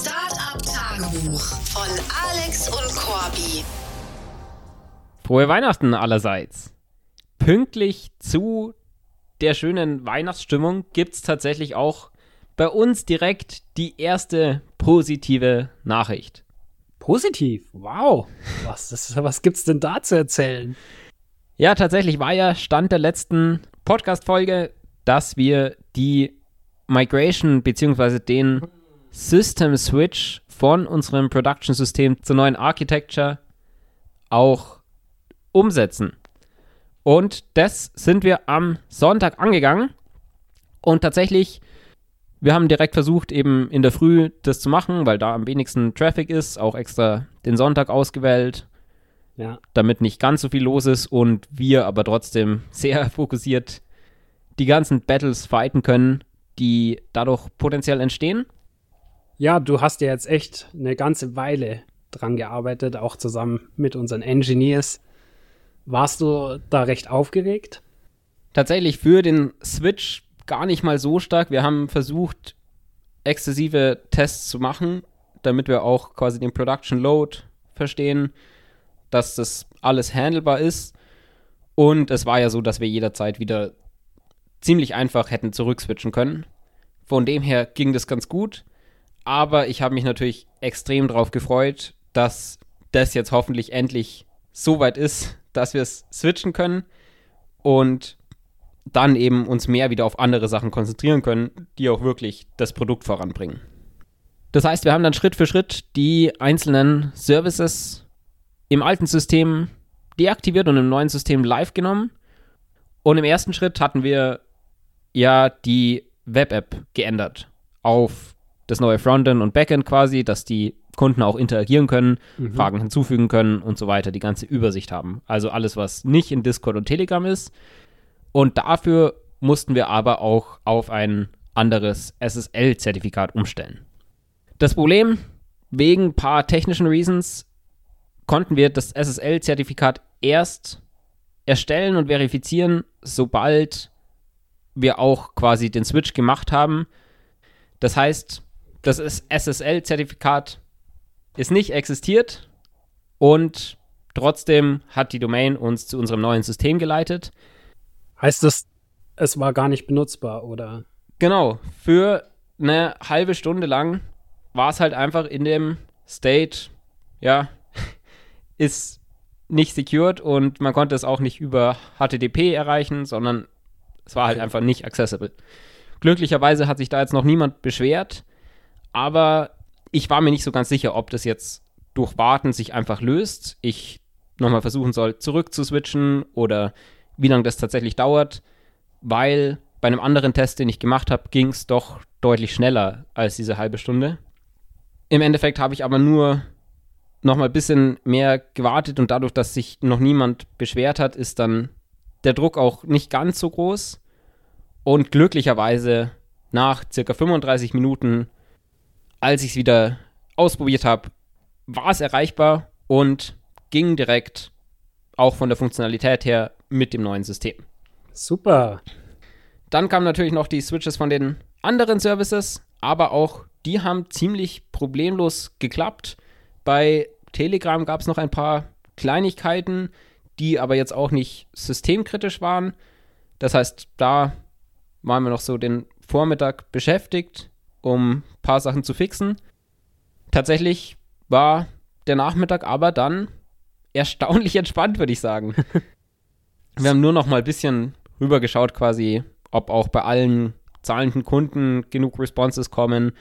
Startup Tagebuch von Alex und Corby. Frohe Weihnachten allerseits. Pünktlich zu der schönen Weihnachtsstimmung gibt es tatsächlich auch bei uns direkt die erste positive Nachricht. Positiv? Wow. Was, das, was gibt's denn da zu erzählen? Ja, tatsächlich war ja Stand der letzten Podcast-Folge, dass wir die Migration bzw. den System Switch von unserem Production-System zur neuen Architecture auch umsetzen. Und das sind wir am Sonntag angegangen. Und tatsächlich, wir haben direkt versucht, eben in der Früh das zu machen, weil da am wenigsten Traffic ist. Auch extra den Sonntag ausgewählt, Ja. damit nicht ganz so viel los ist und wir aber trotzdem sehr fokussiert die ganzen Battles fighten können, die dadurch potenziell entstehen. Ja, du hast ja jetzt echt eine ganze Weile dran gearbeitet, auch zusammen mit unseren Engineers. Warst du da recht aufgeregt? tatsächlich für den Switch gar nicht mal so stark. Wir haben versucht, exzessive Tests zu machen, damit wir auch quasi den Production Load verstehen, dass das alles handelbar ist. Und es war ja so, dass wir jederzeit wieder ziemlich einfach hätten zurückswitchen können. Von dem her ging das ganz gut. Aber ich habe mich natürlich extrem darauf gefreut, dass das jetzt hoffentlich endlich so weit ist, dass wir es switchen können und dann eben uns mehr wieder auf andere Sachen konzentrieren können, die auch wirklich das Produkt voranbringen. Das heißt, wir haben dann Schritt für Schritt die einzelnen Services im alten System deaktiviert und im neuen System live genommen. Und im ersten Schritt hatten wir ja die Web-App geändert auf das neue Frontend und Backend quasi, dass die Kunden auch interagieren können, Fragen hinzufügen können und so weiter, die ganze Übersicht haben. Also alles, was nicht in Discord und Telegram ist. Und dafür mussten wir aber auch auf ein anderes SSL-Zertifikat umstellen. Das Problem, wegen ein paar technischen Reasons, konnten wir das SSL-Zertifikat erst erstellen und verifizieren, sobald wir auch quasi den Switch gemacht haben. Das heißt, das SSL-Zertifikat ist nicht existiert und trotzdem hat die Domain uns zu unserem neuen System geleitet. Heißt das, es war gar nicht benutzbar, oder? Genau, für eine halbe Stunde lang war es halt einfach in dem State, ja, ist nicht secured und man konnte es auch nicht über HTTP erreichen, sondern es war halt einfach nicht accessible. Glücklicherweise hat sich da jetzt noch niemand beschwert, aber ich war mir nicht so ganz sicher, ob das jetzt durch Warten sich einfach löst. Ich nochmal versuchen soll, zurück zu switchen oder wie lange das tatsächlich dauert, weil bei einem anderen Test, den ich gemacht habe, ging es doch deutlich schneller als diese halbe Stunde. Im Endeffekt habe ich aber nur noch mal ein bisschen mehr gewartet und dadurch, dass sich noch niemand beschwert hat, ist dann der Druck auch nicht ganz so groß. Und glücklicherweise nach circa 35 Minuten, als ich es wieder ausprobiert habe, war es erreichbar und ging direkt auch von der Funktionalität her mit dem neuen System. Super. Dann kamen natürlich noch die Switches von den anderen Services, aber auch die haben ziemlich problemlos geklappt. Bei Telegram gab es noch ein paar Kleinigkeiten, die aber jetzt auch nicht systemkritisch waren. Das heißt, da waren wir noch so den Vormittag beschäftigt, um paar Sachen zu fixen. Tatsächlich war der Nachmittag aber dann erstaunlich entspannt, würde ich sagen. Wir haben nur noch mal ein bisschen rübergeschaut, quasi, ob auch bei allen zahlenden Kunden genug Responses kommen,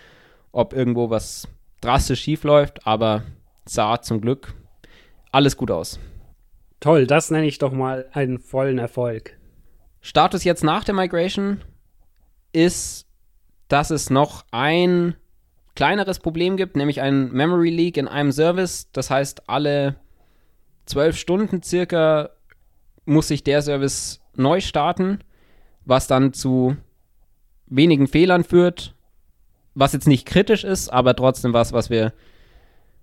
ob irgendwo was drastisch schief läuft, aber sah zum Glück alles gut aus. Toll, das nenne ich doch mal einen vollen Erfolg. Status jetzt nach der Migration ist, dass es noch ein kleineres Problem gibt, nämlich ein Memory Leak in einem Service. Das heißt, alle zwölf Stunden circa muss sich der Service neu starten, was dann zu wenigen Fehlern führt, was jetzt nicht kritisch ist, aber trotzdem was, was wir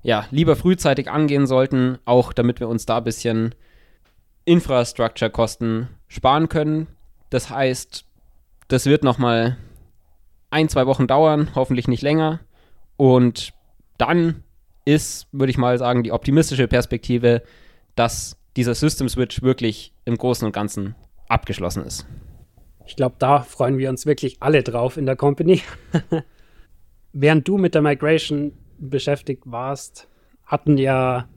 ja lieber frühzeitig angehen sollten, auch damit wir uns da ein bisschen Infrastructure-Kosten sparen können. Das heißt, das wird noch mal ein, zwei Wochen dauern, hoffentlich nicht länger. Und dann ist, würde ich mal sagen, die optimistische Perspektive, dass dieser System Switch wirklich im Großen und Ganzen abgeschlossen ist. Ich glaube, da freuen wir uns wirklich alle drauf in der Company. Während du mit der Migration beschäftigt warst, hatten ja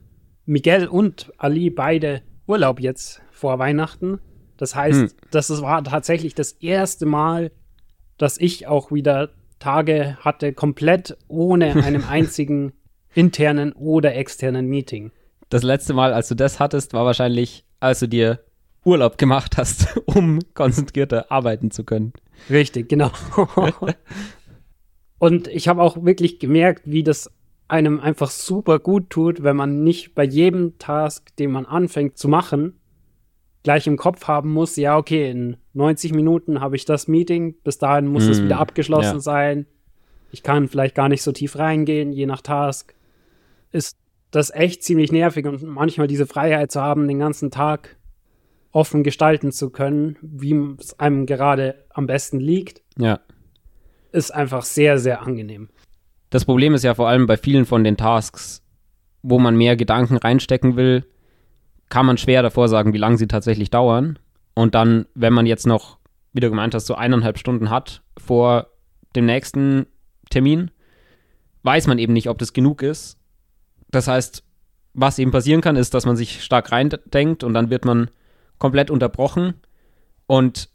Miguel und Ali beide Urlaub jetzt vor Weihnachten. Das heißt, hm. das war tatsächlich das erste Mal, dass ich auch wieder Tage hatte, komplett ohne einem einzigen internen oder externen Meeting. Das letzte Mal, als du das hattest, war wahrscheinlich, als du dir Urlaub gemacht hast, um konzentrierter arbeiten zu können. Richtig, genau. Und ich habe auch wirklich gemerkt, wie das einem einfach super gut tut, wenn man nicht bei jedem Task, den man anfängt zu machen, gleich im Kopf haben muss, ja, okay, in 90 Minuten habe ich das Meeting, bis dahin muss es mm, wieder abgeschlossen ja. sein. Ich kann vielleicht gar nicht so tief reingehen, je nach Task. Ist das echt ziemlich nervig und manchmal diese Freiheit zu haben, den ganzen Tag offen gestalten zu können, wie es einem gerade am besten liegt. Ja. Ist einfach sehr, sehr angenehm. Das Problem ist ja vor allem bei vielen von den Tasks, wo man mehr Gedanken reinstecken will, kann man schwer davor sagen, wie lange sie tatsächlich dauern. Und dann, wenn man jetzt noch, wie du gemeint hast, so eineinhalb Stunden hat vor dem nächsten Termin, weiß man eben nicht, ob das genug ist. Das heißt, was eben passieren kann, ist, dass man sich stark reindenkt und dann wird man komplett unterbrochen. Und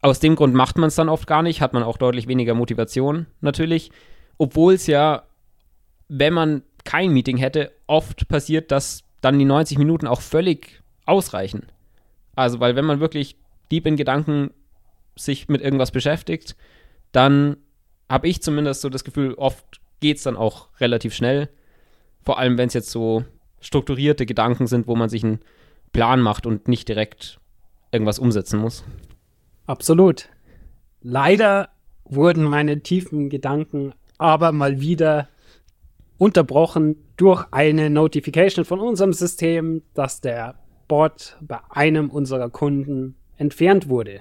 aus dem Grund macht man es dann oft gar nicht, hat man auch deutlich weniger Motivation natürlich. Obwohl es ja, wenn man kein Meeting hätte, oft passiert, dass dann die 90 Minuten auch völlig ausreichen. Also, weil wenn man wirklich deep in Gedanken sich mit irgendwas beschäftigt, dann habe ich zumindest so das Gefühl, oft geht es dann auch relativ schnell. Vor allem, wenn es jetzt so strukturierte Gedanken sind, wo man sich einen Plan macht und nicht direkt irgendwas umsetzen muss. Absolut. Leider wurden meine tiefen Gedanken aber mal wieder unterbrochen durch eine Notification von unserem System, dass der Bot bei einem unserer Kunden entfernt wurde.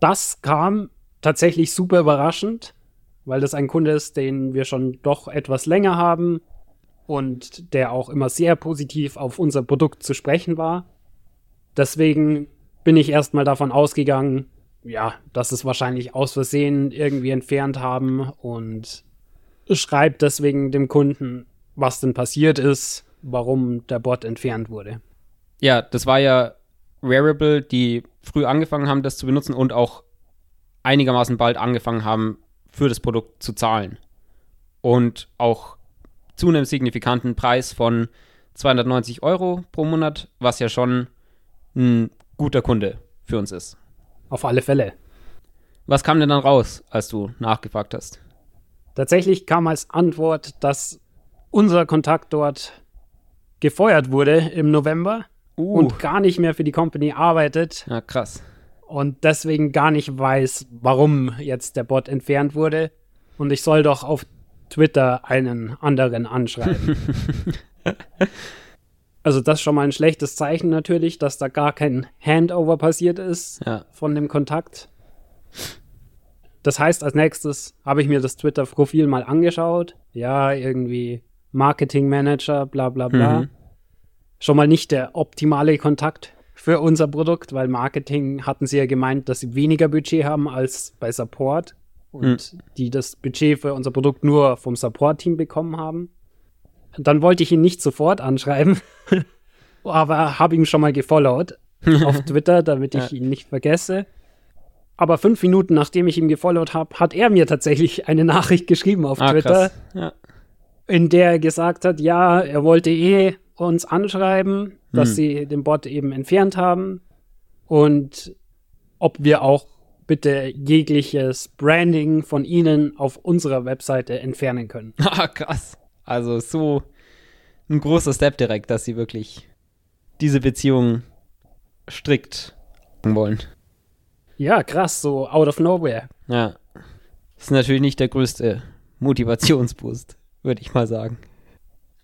Das kam tatsächlich super überraschend, weil das ein Kunde ist, den wir schon doch etwas länger haben und der auch immer sehr positiv auf unser Produkt zu sprechen war. Deswegen bin ich erstmal davon ausgegangen, ja, dass es wahrscheinlich aus Versehen irgendwie entfernt haben und schreibt deswegen dem Kunden, was denn passiert ist, warum der Bot entfernt wurde. Ja, das war ja Rarible, die früh angefangen haben, das zu benutzen und auch einigermaßen bald angefangen haben, für das Produkt zu zahlen. Und auch zu einem signifikanten Preis von 290 Euro pro Monat, was ja schon ein guter Kunde für uns ist. Auf alle Fälle. Was kam denn dann raus, als du nachgefragt hast? Tatsächlich kam als Antwort, dass unser Kontakt dort gefeuert wurde im November uh. und gar nicht mehr für die Company arbeitet. Ja, krass. Und deswegen gar nicht weiß, warum jetzt der Bot entfernt wurde. Und ich soll doch auf Twitter einen anderen anschreiben. also das ist schon mal ein schlechtes Zeichen natürlich, dass da gar kein Handover passiert ist ja. von dem Kontakt. Das heißt, als nächstes habe ich mir das Twitter-Profil mal angeschaut. Ja, irgendwie Marketing Manager, bla bla bla. Mhm. Schon mal nicht der optimale Kontakt für unser Produkt, weil Marketing hatten sie ja gemeint, dass sie weniger Budget haben als bei Support und mhm. die das Budget für unser Produkt nur vom Support-Team bekommen haben. Dann wollte ich ihn nicht sofort anschreiben, aber habe ihn schon mal gefollowt auf Twitter, damit ich ja. ihn nicht vergesse. Aber fünf Minuten nachdem ich ihm gefollowt habe, hat er mir tatsächlich eine Nachricht geschrieben auf ah, Twitter, ja. in der er gesagt hat, ja, er wollte eh uns anschreiben, dass hm. sie den Bot eben entfernt haben und ob wir auch bitte jegliches Branding von ihnen auf unserer Webseite entfernen können. Ah, krass. Also so ein großer Step direkt, dass sie wirklich diese Beziehung strikt wollen. Ja, krass, so out of nowhere. Ja. Das ist natürlich nicht der größte Motivationsboost, würde ich mal sagen.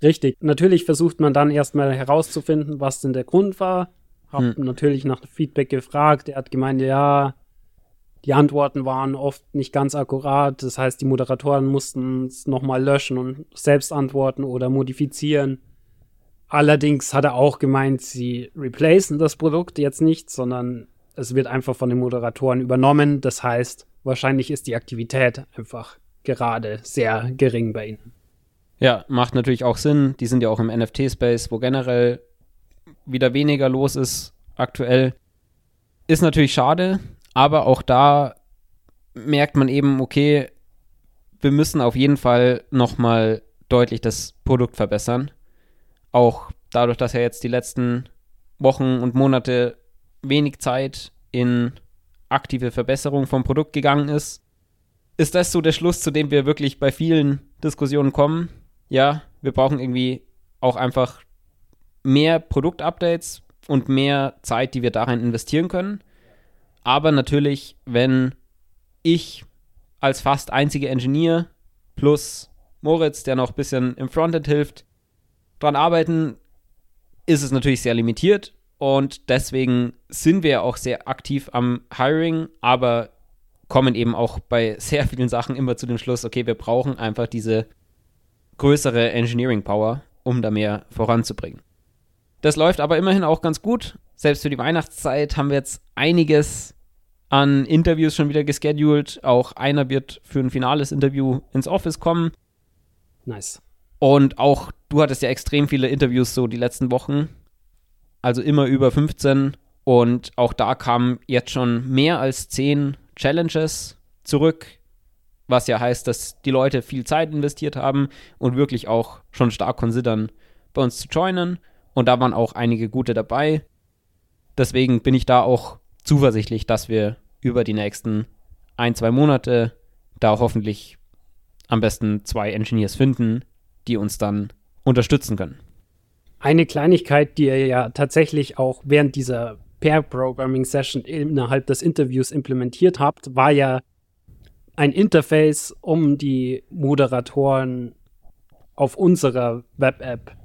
Richtig. Natürlich versucht man dann erstmal herauszufinden, was denn der Grund war. Hab hm. natürlich nach Feedback gefragt. Er hat gemeint, ja, Die Antworten waren oft nicht ganz akkurat. Das heißt, die Moderatoren mussten es nochmal löschen und selbst antworten oder modifizieren. Allerdings hat er auch gemeint, sie replacen das Produkt jetzt nicht, sondern es wird einfach von den Moderatoren übernommen. Das heißt, wahrscheinlich ist die Aktivität einfach gerade sehr gering bei ihnen. Ja, macht natürlich auch Sinn. Die sind ja auch im NFT-Space, wo generell wieder weniger los ist aktuell. Ist natürlich schade, aber auch da merkt man eben, okay, wir müssen auf jeden Fall nochmal deutlich das Produkt verbessern. Auch dadurch, dass ja jetzt die letzten Wochen und Monate wenig Zeit in aktive Verbesserung vom Produkt gegangen ist, ist das so der Schluss, zu dem wir wirklich bei vielen Diskussionen kommen. Ja, wir brauchen irgendwie auch einfach mehr Produktupdates und mehr Zeit, die wir darin investieren können. Aber natürlich, wenn ich als fast einziger Engineer plus Moritz, der noch ein bisschen im Frontend hilft, dran arbeiten, ist es natürlich sehr limitiert. Und deswegen sind wir auch sehr aktiv am Hiring, aber kommen eben auch bei sehr vielen Sachen immer zu dem Schluss, okay, wir brauchen einfach diese größere Engineering Power, um da mehr voranzubringen. Das läuft aber immerhin auch ganz gut. Selbst für die Weihnachtszeit haben wir jetzt einiges an Interviews schon wieder gescheduled. Auch einer wird für ein finales Interview ins Office kommen. Nice. Und auch du hattest ja extrem viele Interviews so die letzten Wochen. Also immer über 15. Und auch da kamen jetzt schon mehr als 10 Challenges zurück. Was ja heißt, dass die Leute viel Zeit investiert haben und wirklich auch schon stark considern, bei uns zu joinen. Und da waren auch einige gute dabei. Deswegen bin ich da auch zuversichtlich, dass wir über die nächsten ein, zwei Monate da hoffentlich am besten zwei Engineers finden, die uns dann unterstützen können. Eine Kleinigkeit, die ihr ja tatsächlich auch während dieser Pair-Programming-Session innerhalb des Interviews implementiert habt, war ja ein Interface, um die Moderatoren auf unserer Web-App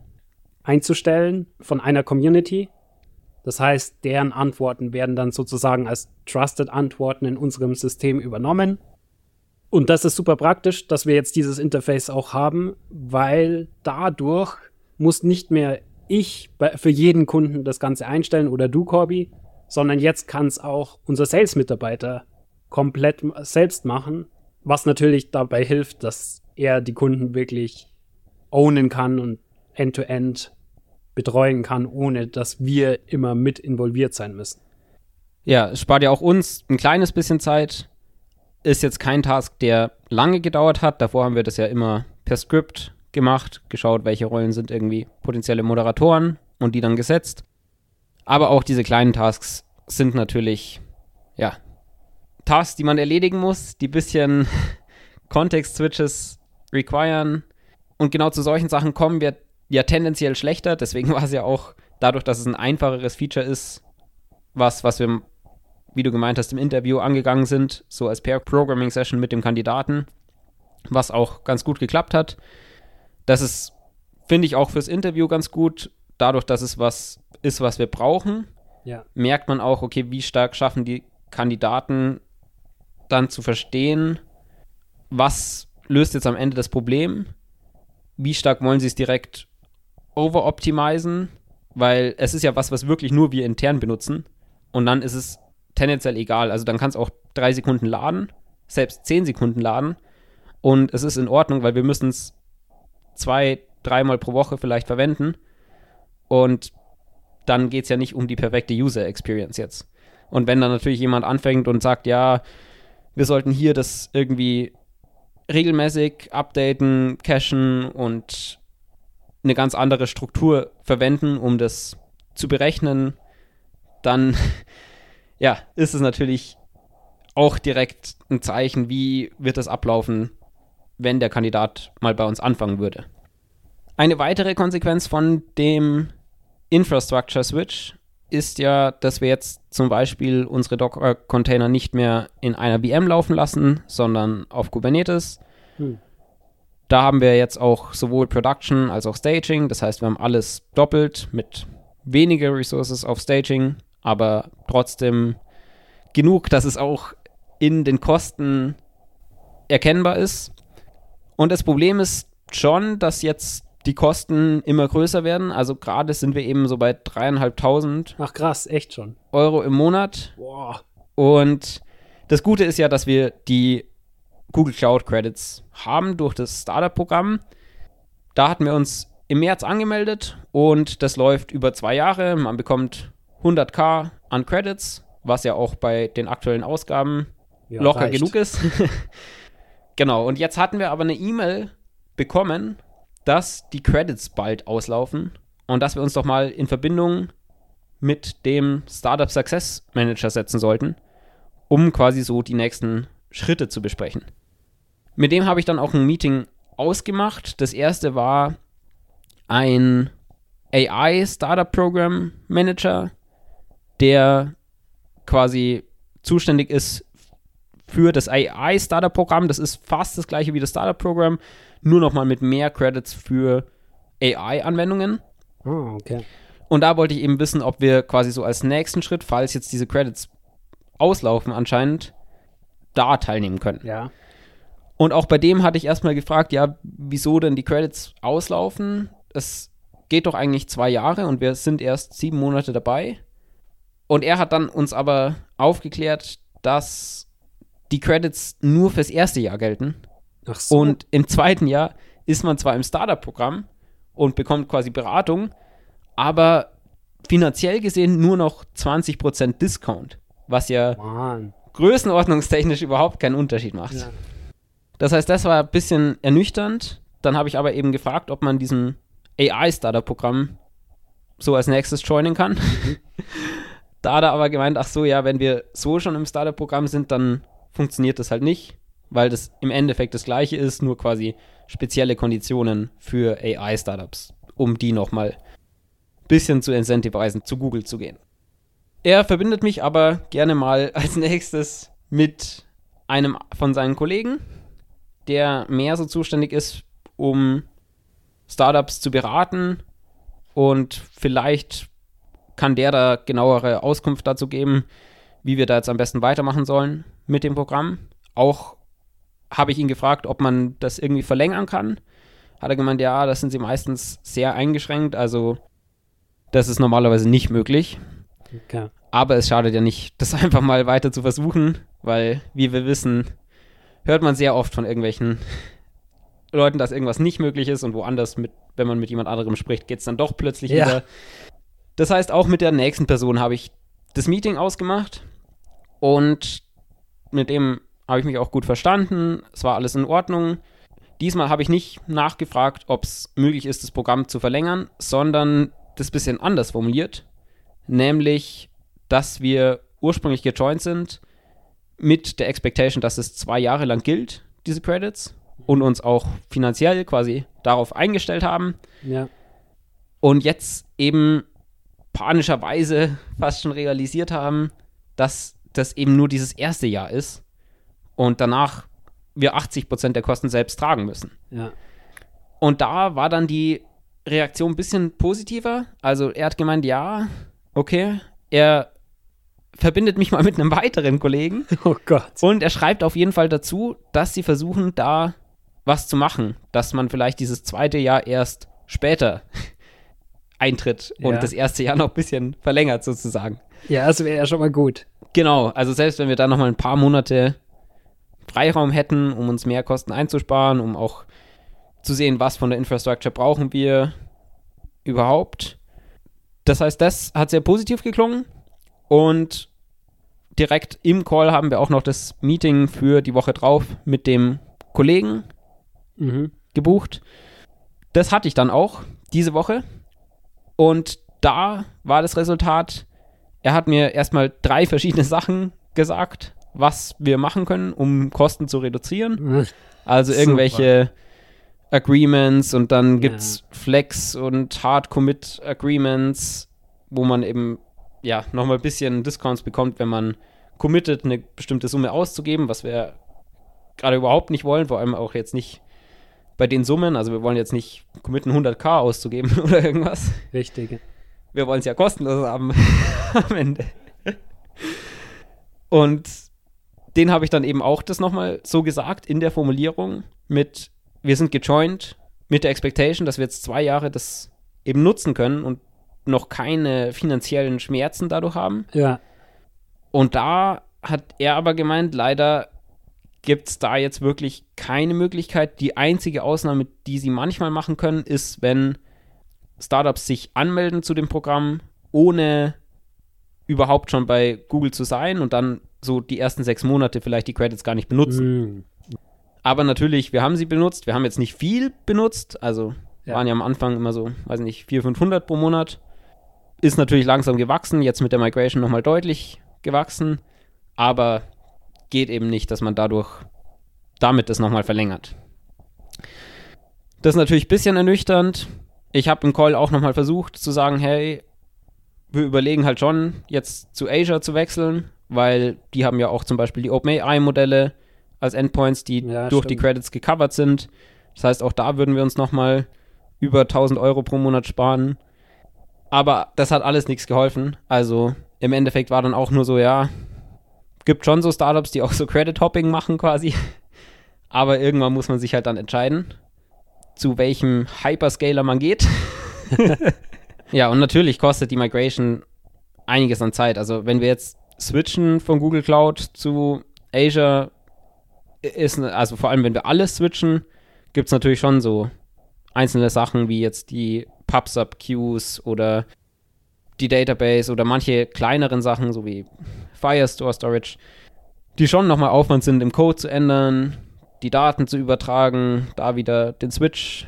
einzustellen von einer Community. Das heißt, deren Antworten werden dann sozusagen als Trusted Antworten in unserem System übernommen. Und das ist super praktisch, dass wir jetzt dieses Interface auch haben, weil dadurch muss nicht mehr ich für jeden Kunden das Ganze einstellen oder du, Corby, sondern jetzt kann es auch unser Sales-Mitarbeiter komplett selbst machen, was natürlich dabei hilft, dass er die Kunden wirklich ownen kann und end-to-end -end betreuen kann, ohne dass wir immer mit involviert sein müssen. Ja, spart ja auch uns ein kleines bisschen Zeit. Ist jetzt kein Task, der lange gedauert hat. Davor haben wir das ja immer per Skript gemacht, geschaut, welche Rollen sind irgendwie potenzielle Moderatoren und die dann gesetzt. Aber auch diese kleinen Tasks sind natürlich, ja, Tasks, die man erledigen muss, die bisschen Kontext-Switches requiren. Und genau zu solchen Sachen kommen wir ja tendenziell schlechter. Deswegen war es ja auch dadurch, dass es ein einfacheres Feature ist, was, was wir, wie du gemeint hast, im Interview angegangen sind, so als Pair-Programming-Session mit dem Kandidaten, was auch ganz gut geklappt hat. Das ist, finde ich, auch fürs Interview ganz gut, dadurch, dass es was ist, was wir brauchen. Ja. Merkt man auch, okay, wie stark schaffen die Kandidaten dann zu verstehen, was löst jetzt am Ende das Problem, wie stark wollen sie es direkt overoptimisen, weil es ist ja was, was wirklich nur wir intern benutzen. Und dann ist es tendenziell egal. Also dann kann es auch drei Sekunden laden, selbst zehn Sekunden laden. Und es ist in Ordnung, weil wir müssen es zwei, dreimal pro Woche vielleicht verwenden. Und dann geht es ja nicht um die perfekte User Experience jetzt. Und wenn dann natürlich jemand anfängt und sagt, ja, wir sollten hier das irgendwie regelmäßig updaten, cachen und eine ganz andere Struktur verwenden, um das zu berechnen, dann ja, ist es natürlich auch direkt ein Zeichen, wie wird das ablaufen, wenn der Kandidat mal bei uns anfangen würde. Eine weitere Konsequenz von dem Infrastructure Switch ist ja, dass wir jetzt zum Beispiel unsere Docker-Container nicht mehr in einer VM laufen lassen, sondern auf Kubernetes. Hm. Da haben wir jetzt auch sowohl Production als auch Staging. Das heißt, wir haben alles doppelt mit weniger Resources auf Staging, aber trotzdem genug, dass es auch in den Kosten erkennbar ist. Und das Problem ist schon, dass jetzt die Kosten immer größer werden. Also gerade sind wir eben so bei dreieinhalbtausend. Ach krass, echt schon. Euro im Monat. Boah. Und das Gute ist ja, dass wir die Google Cloud Credits haben durch das Startup-Programm. Da hatten wir uns im März angemeldet und das läuft über zwei Jahre. Man bekommt 100k an Credits, was ja auch bei den aktuellen Ausgaben ja, locker reicht. genug ist. genau, und jetzt hatten wir aber eine E-Mail bekommen, dass die Credits bald auslaufen und dass wir uns doch mal in Verbindung mit dem Startup Success Manager setzen sollten, um quasi so die nächsten Schritte zu besprechen. Mit dem habe ich dann auch ein Meeting ausgemacht. Das erste war ein AI Startup Program Manager, der quasi zuständig ist für das AI Startup Programm. Das ist fast das gleiche wie das Startup Programm, nur nochmal mit mehr Credits für AI-Anwendungen. Oh, okay. Und da wollte ich eben wissen, ob wir quasi so als nächsten Schritt, falls jetzt diese Credits auslaufen anscheinend, da teilnehmen können. Ja. Und auch bei dem hatte ich erstmal gefragt, ja, wieso denn die Credits auslaufen? Es geht doch eigentlich zwei Jahre und wir sind erst sieben Monate dabei. Und er hat dann uns aber aufgeklärt, dass die Credits nur fürs erste Jahr gelten. Ach so. Und im zweiten Jahr ist man zwar im Startup-Programm und bekommt quasi Beratung, aber finanziell gesehen nur noch 20% Discount, was ja Mann. größenordnungstechnisch überhaupt keinen Unterschied macht. Ja. Das heißt, das war ein bisschen ernüchternd. Dann habe ich aber eben gefragt, ob man diesem AI-Startup-Programm so als nächstes joinen kann. Mhm. da hat er aber gemeint, ach so, ja, wenn wir so schon im Startup-Programm sind, dann funktioniert das halt nicht, weil das im Endeffekt das gleiche ist, nur quasi spezielle Konditionen für AI-Startups, um die nochmal ein bisschen zu incentivisen, zu Google zu gehen. Er verbindet mich aber gerne mal als nächstes mit einem von seinen Kollegen, der mehr so zuständig ist, um Startups zu beraten und vielleicht kann der da genauere Auskunft dazu geben, wie wir da jetzt am besten weitermachen sollen mit dem Programm. Auch habe ich ihn gefragt, ob man das irgendwie verlängern kann. Hat er gemeint, ja, das sind sie meistens sehr eingeschränkt, also das ist normalerweise nicht möglich. Okay. Aber es schadet ja nicht, das einfach mal weiter zu versuchen, weil, wie wir wissen, hört man sehr oft von irgendwelchen Leuten, dass irgendwas nicht möglich ist und woanders, mit, wenn man mit jemand anderem spricht, geht es dann doch plötzlich ja. wieder. Das heißt, auch mit der nächsten Person habe ich das Meeting ausgemacht und mit dem habe ich mich auch gut verstanden. Es war alles in Ordnung. Diesmal habe ich nicht nachgefragt, ob es möglich ist, das Programm zu verlängern, sondern das bisschen anders formuliert. Nämlich, dass wir ursprünglich gejoint sind mit der Expectation, dass es zwei Jahre lang gilt, diese Credits, und uns auch finanziell quasi darauf eingestellt haben. Ja. Und jetzt eben panischerweise fast schon realisiert haben, dass das eben nur dieses erste Jahr ist und danach wir 80 Prozent der Kosten selbst tragen müssen. Ja. Und da war dann die Reaktion ein bisschen positiver. Also er hat gemeint, ja, okay, er verbindet mich mal mit einem weiteren Kollegen. Oh Gott. Und er schreibt auf jeden Fall dazu, dass sie versuchen, da was zu machen, dass man vielleicht dieses zweite Jahr erst später eintritt und ja. das erste Jahr noch ein bisschen verlängert sozusagen. Ja, das wäre ja schon mal gut. Genau, also selbst wenn wir da noch mal ein paar Monate Freiraum hätten, um uns mehr Kosten einzusparen, um auch zu sehen, was von der Infrastructure brauchen wir überhaupt. Das heißt, das hat sehr positiv geklungen und direkt im Call haben wir auch noch das Meeting für die Woche drauf mit dem Kollegen mhm. gebucht. Das hatte ich dann auch diese Woche und da war das Resultat, er hat mir erstmal drei verschiedene Sachen gesagt, was wir machen können, um Kosten zu reduzieren. Also irgendwelche Super. Agreements und dann gibt es ja. Flex und Hard Commit Agreements, wo man eben ja nochmal ein bisschen Discounts bekommt, wenn man committet, eine bestimmte Summe auszugeben, was wir gerade überhaupt nicht wollen, vor allem auch jetzt nicht bei den Summen. Also wir wollen jetzt nicht committen, 100k auszugeben oder irgendwas. Richtig wir wollen es ja kostenlos haben am Ende. Und den habe ich dann eben auch das nochmal so gesagt in der Formulierung mit, wir sind gejoint mit der Expectation, dass wir jetzt zwei Jahre das eben nutzen können und noch keine finanziellen Schmerzen dadurch haben. Ja. Und da hat er aber gemeint, leider gibt es da jetzt wirklich keine Möglichkeit. Die einzige Ausnahme, die sie manchmal machen können, ist, wenn Startups sich anmelden zu dem Programm, ohne überhaupt schon bei Google zu sein und dann so die ersten sechs Monate vielleicht die Credits gar nicht benutzen. Mhm. Aber natürlich, wir haben sie benutzt. Wir haben jetzt nicht viel benutzt. Also ja. waren ja am Anfang immer so, weiß nicht, 400, 500 pro Monat. Ist natürlich langsam gewachsen. Jetzt mit der Migration nochmal deutlich gewachsen. Aber geht eben nicht, dass man dadurch damit das nochmal verlängert. Das ist natürlich ein bisschen ernüchternd. Ich habe im Call auch nochmal versucht zu sagen, hey, wir überlegen halt schon, jetzt zu Asia zu wechseln, weil die haben ja auch zum Beispiel die OpenAI-Modelle als Endpoints, die ja, durch stimmt. die Credits gecovert sind. Das heißt, auch da würden wir uns nochmal über 1000 Euro pro Monat sparen. Aber das hat alles nichts geholfen. Also im Endeffekt war dann auch nur so, ja, gibt schon so Startups, die auch so Credit Hopping machen quasi. Aber irgendwann muss man sich halt dann entscheiden, zu welchem Hyperscaler man geht. ja, und natürlich kostet die Migration einiges an Zeit. Also wenn wir jetzt switchen von Google Cloud zu Azure, ist, also vor allem wenn wir alles switchen, gibt es natürlich schon so einzelne Sachen wie jetzt die PubSub-Queues oder die Database oder manche kleineren Sachen, so wie Firestore Storage, die schon nochmal Aufwand sind, im Code zu ändern, die Daten zu übertragen, da wieder den Switch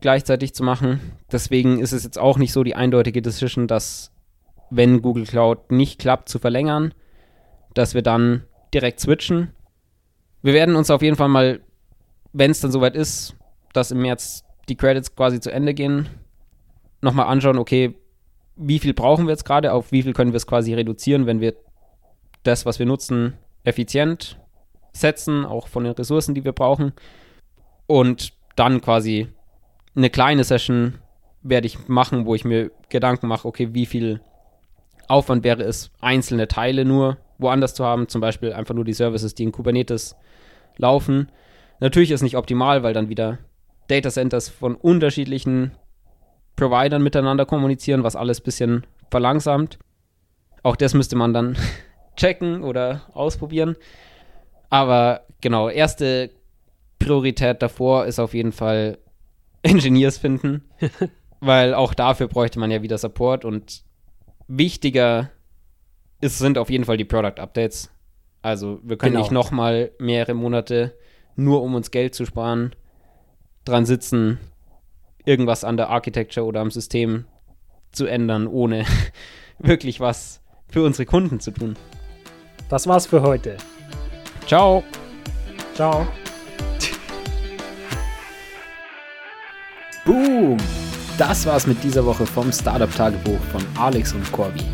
gleichzeitig zu machen. Deswegen ist es jetzt auch nicht so die eindeutige Decision, dass wenn Google Cloud nicht klappt, zu verlängern, dass wir dann direkt switchen. Wir werden uns auf jeden Fall mal, wenn es dann soweit ist, dass im März die Credits quasi zu Ende gehen, nochmal anschauen, okay, wie viel brauchen wir jetzt gerade, auf wie viel können wir es quasi reduzieren, wenn wir das, was wir nutzen, effizient setzen, auch von den Ressourcen, die wir brauchen. Und dann quasi eine kleine Session werde ich machen, wo ich mir Gedanken mache, okay, wie viel Aufwand wäre es, einzelne Teile nur woanders zu haben, zum Beispiel einfach nur die Services, die in Kubernetes laufen. Natürlich ist nicht optimal, weil dann wieder Data Centers von unterschiedlichen Providern miteinander kommunizieren, was alles ein bisschen verlangsamt. Auch das müsste man dann checken oder ausprobieren. Aber genau, erste Priorität davor ist auf jeden Fall Engineers finden, weil auch dafür bräuchte man ja wieder Support und wichtiger ist, sind auf jeden Fall die Product Updates. Also wir können genau. nicht noch mal mehrere Monate nur um uns Geld zu sparen dran sitzen, irgendwas an der Architecture oder am System zu ändern, ohne wirklich was für unsere Kunden zu tun. Das war's für heute. Ciao. Ciao. Boom! Das war's mit dieser Woche vom Startup Tagebuch von Alex und Corby.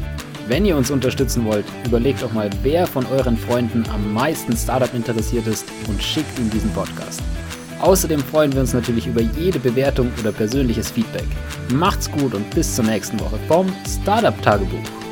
Wenn ihr uns unterstützen wollt, überlegt doch mal, wer von euren Freunden am meisten Startup interessiert ist und schickt ihm diesen Podcast. Außerdem freuen wir uns natürlich über jede Bewertung oder persönliches Feedback. Macht's gut und bis zur nächsten Woche vom Startup Tagebuch.